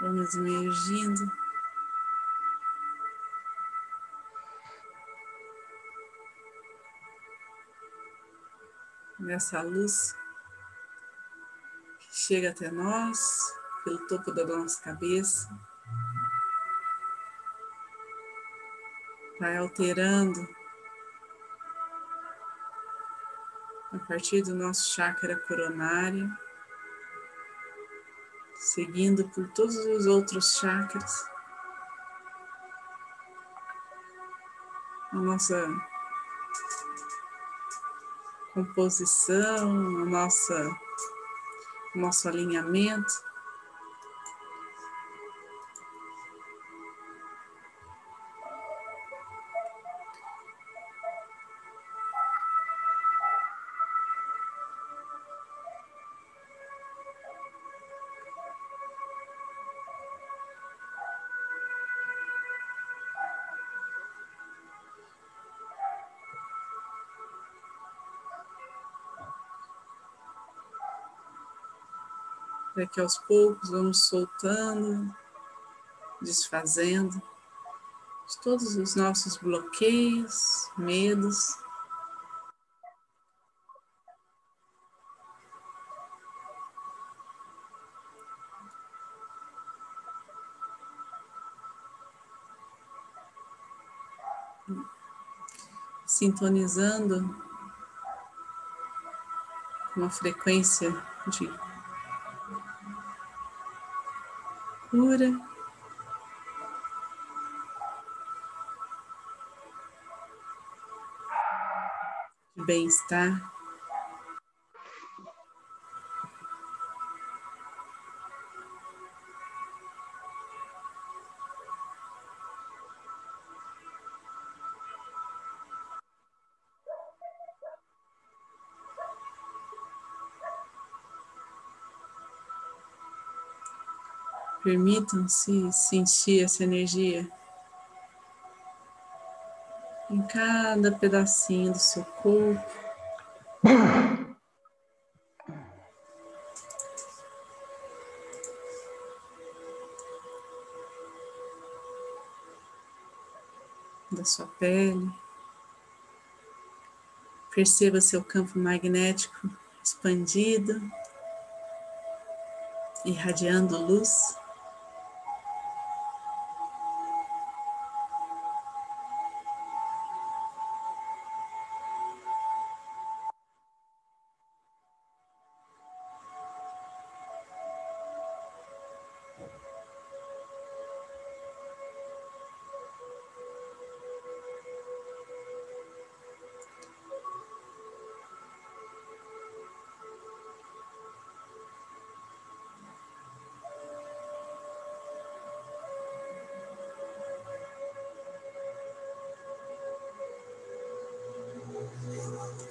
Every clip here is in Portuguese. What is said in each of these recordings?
Vamos emergindo. Nessa luz que chega até nós, pelo topo da nossa cabeça, vai alterando a partir do nosso chakra coronário, seguindo por todos os outros chakras, a nossa composição, a nossa, o nosso alinhamento. Para que aos poucos vamos soltando, desfazendo de todos os nossos bloqueios, medos. Sintonizando uma frequência de cura. De bem-estar. Permitam-se sentir essa energia em cada pedacinho do seu corpo. Da sua pele. Perceba seu campo magnético expandido, irradiando luz.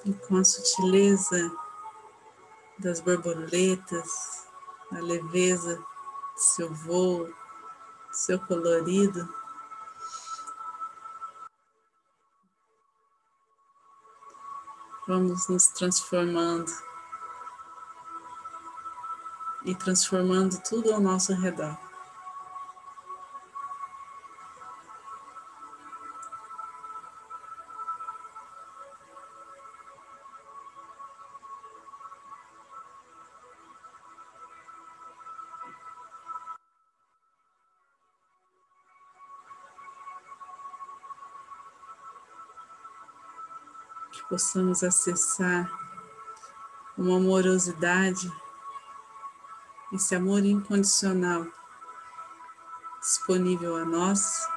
E com a sutileza das borboletas, a leveza do seu voo, do seu colorido. Vamos nos transformando e transformando tudo ao nosso redor. Que possamos acessar uma amorosidade, esse amor incondicional disponível a nós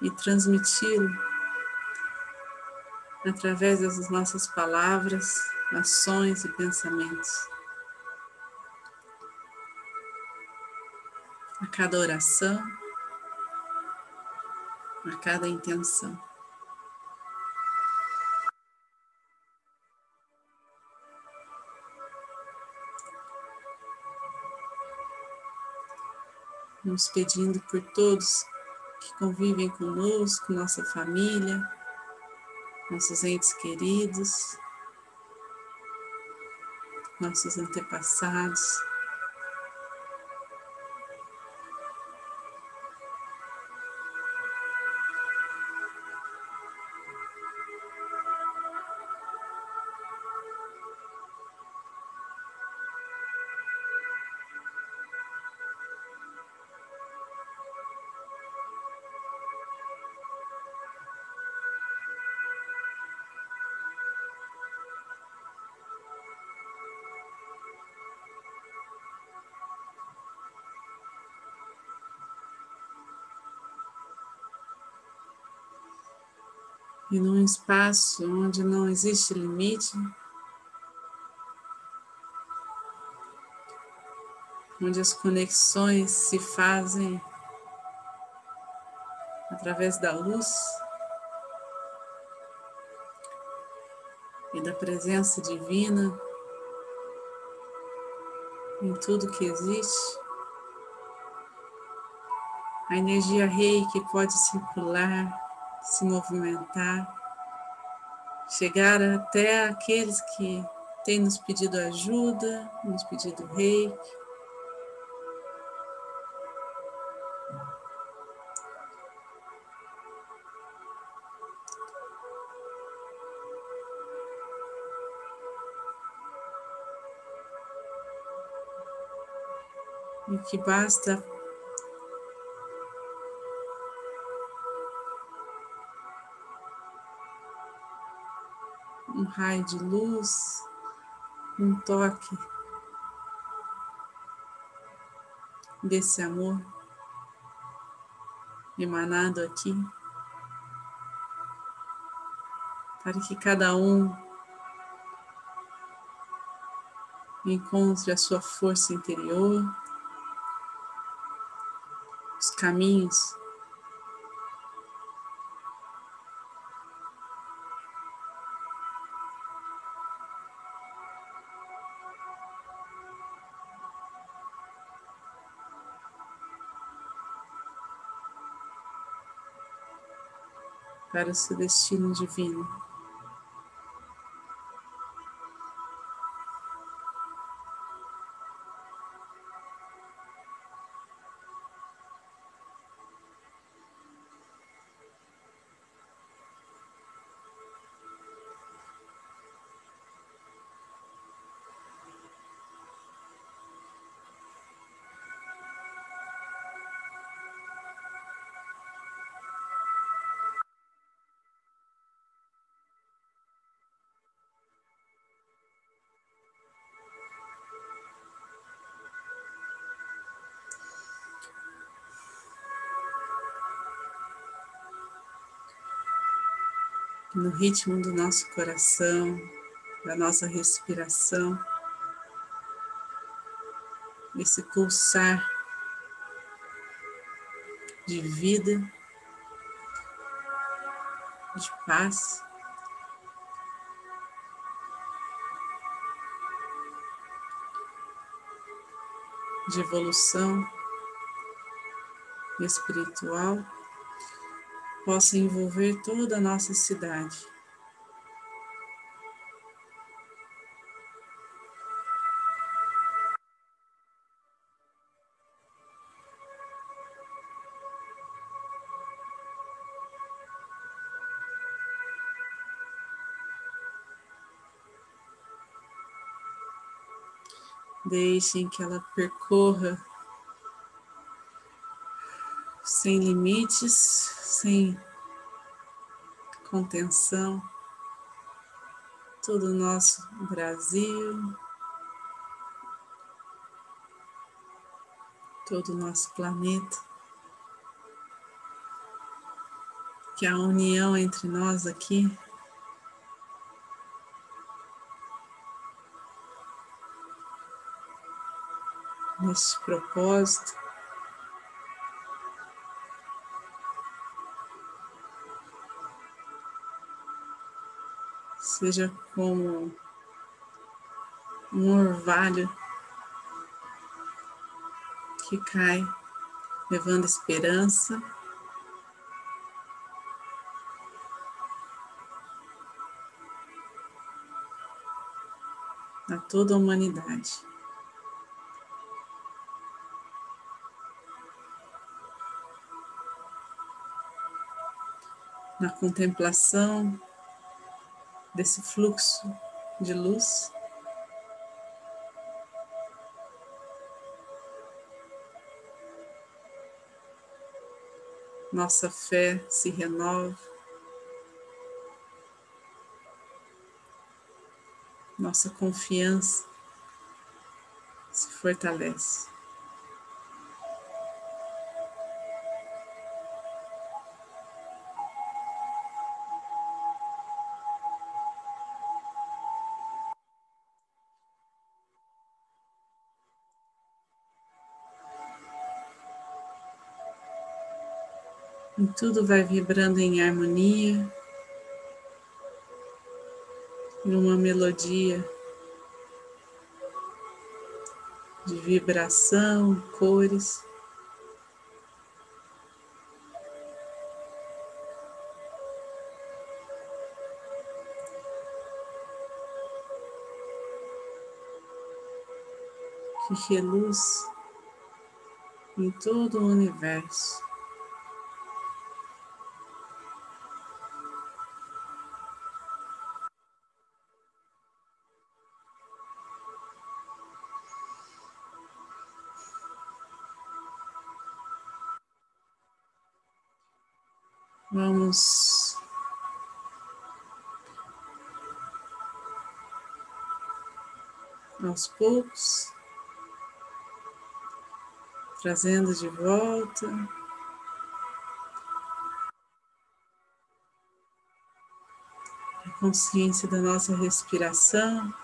e transmiti-lo através das nossas palavras, ações e pensamentos. A cada oração, a cada intenção. Nos pedindo por todos que convivem conosco, nossa família, nossos entes queridos, nossos antepassados. E num espaço onde não existe limite, onde as conexões se fazem através da luz e da presença divina em tudo que existe. A energia rei que pode circular se movimentar, chegar até aqueles que têm nos pedido ajuda, nos pedido reiki. E que basta um raio de luz, um toque desse amor emanado aqui, para que cada um encontre a sua força interior, os caminhos para o seu destino divino. No ritmo do nosso coração, da nossa respiração, esse pulsar de vida, de paz. De evolução espiritual possa envolver toda a nossa cidade. Deixem que ela percorra sem limites, sem contenção, todo o nosso Brasil, todo o nosso planeta. Que a união entre nós aqui neste propósito seja como um orvalho que cai, levando esperança. A toda a humanidade. Na contemplação desse fluxo de luz, nossa fé se renova, nossa confiança se fortalece. E tudo vai vibrando em harmonia, numa melodia de vibração, cores. Que reluz em todo o universo. Vamos. Aos poucos, trazendo de volta. A consciência da nossa respiração.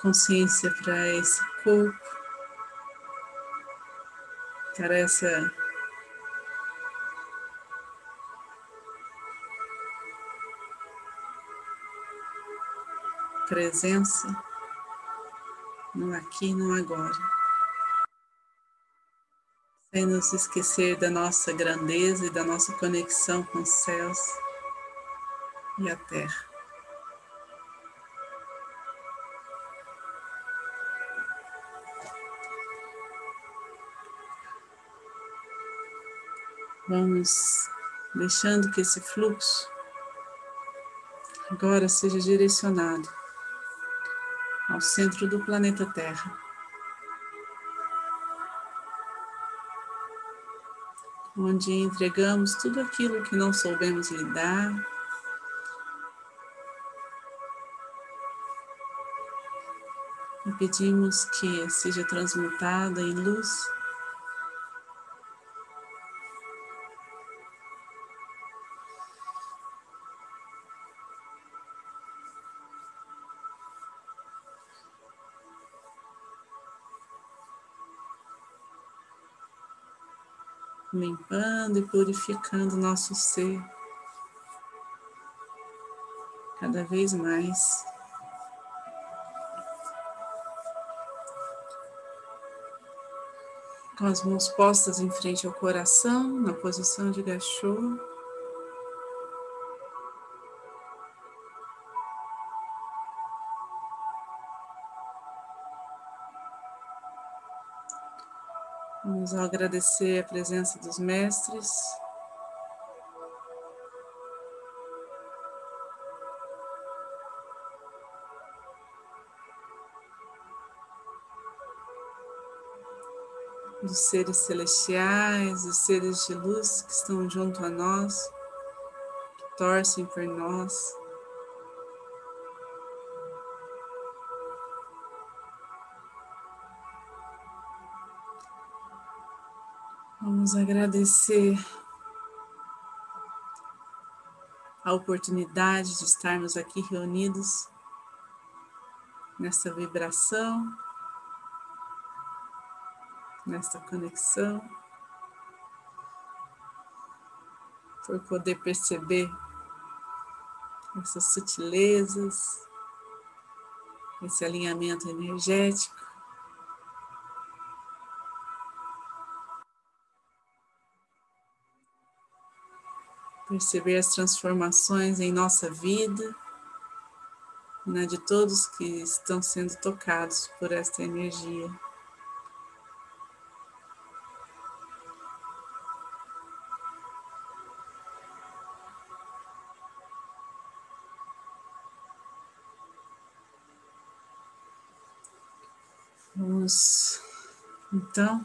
Consciência para esse corpo, para essa presença no aqui e no agora. Sem nos esquecer da nossa grandeza e da nossa conexão com os céus e a terra. Vamos deixando que esse fluxo agora seja direcionado ao centro do planeta Terra. Onde entregamos tudo aquilo que não soubemos lidar, e pedimos que seja transmutada em luz limpando e purificando nosso ser cada vez mais. Com as mãos postas em frente ao coração, na posição de gachô. Vamos agradecer a presença dos mestres. Dos seres celestiais, dos seres de luz que estão junto a nós, que torcem por nós. Vamos agradecer a oportunidade de estarmos aqui reunidos nessa vibração, nesta conexão, por poder perceber essas sutilezas, esse alinhamento energético. Perceber as transformações em nossa vida, na de todos que estão sendo tocados por esta energia. Vamos então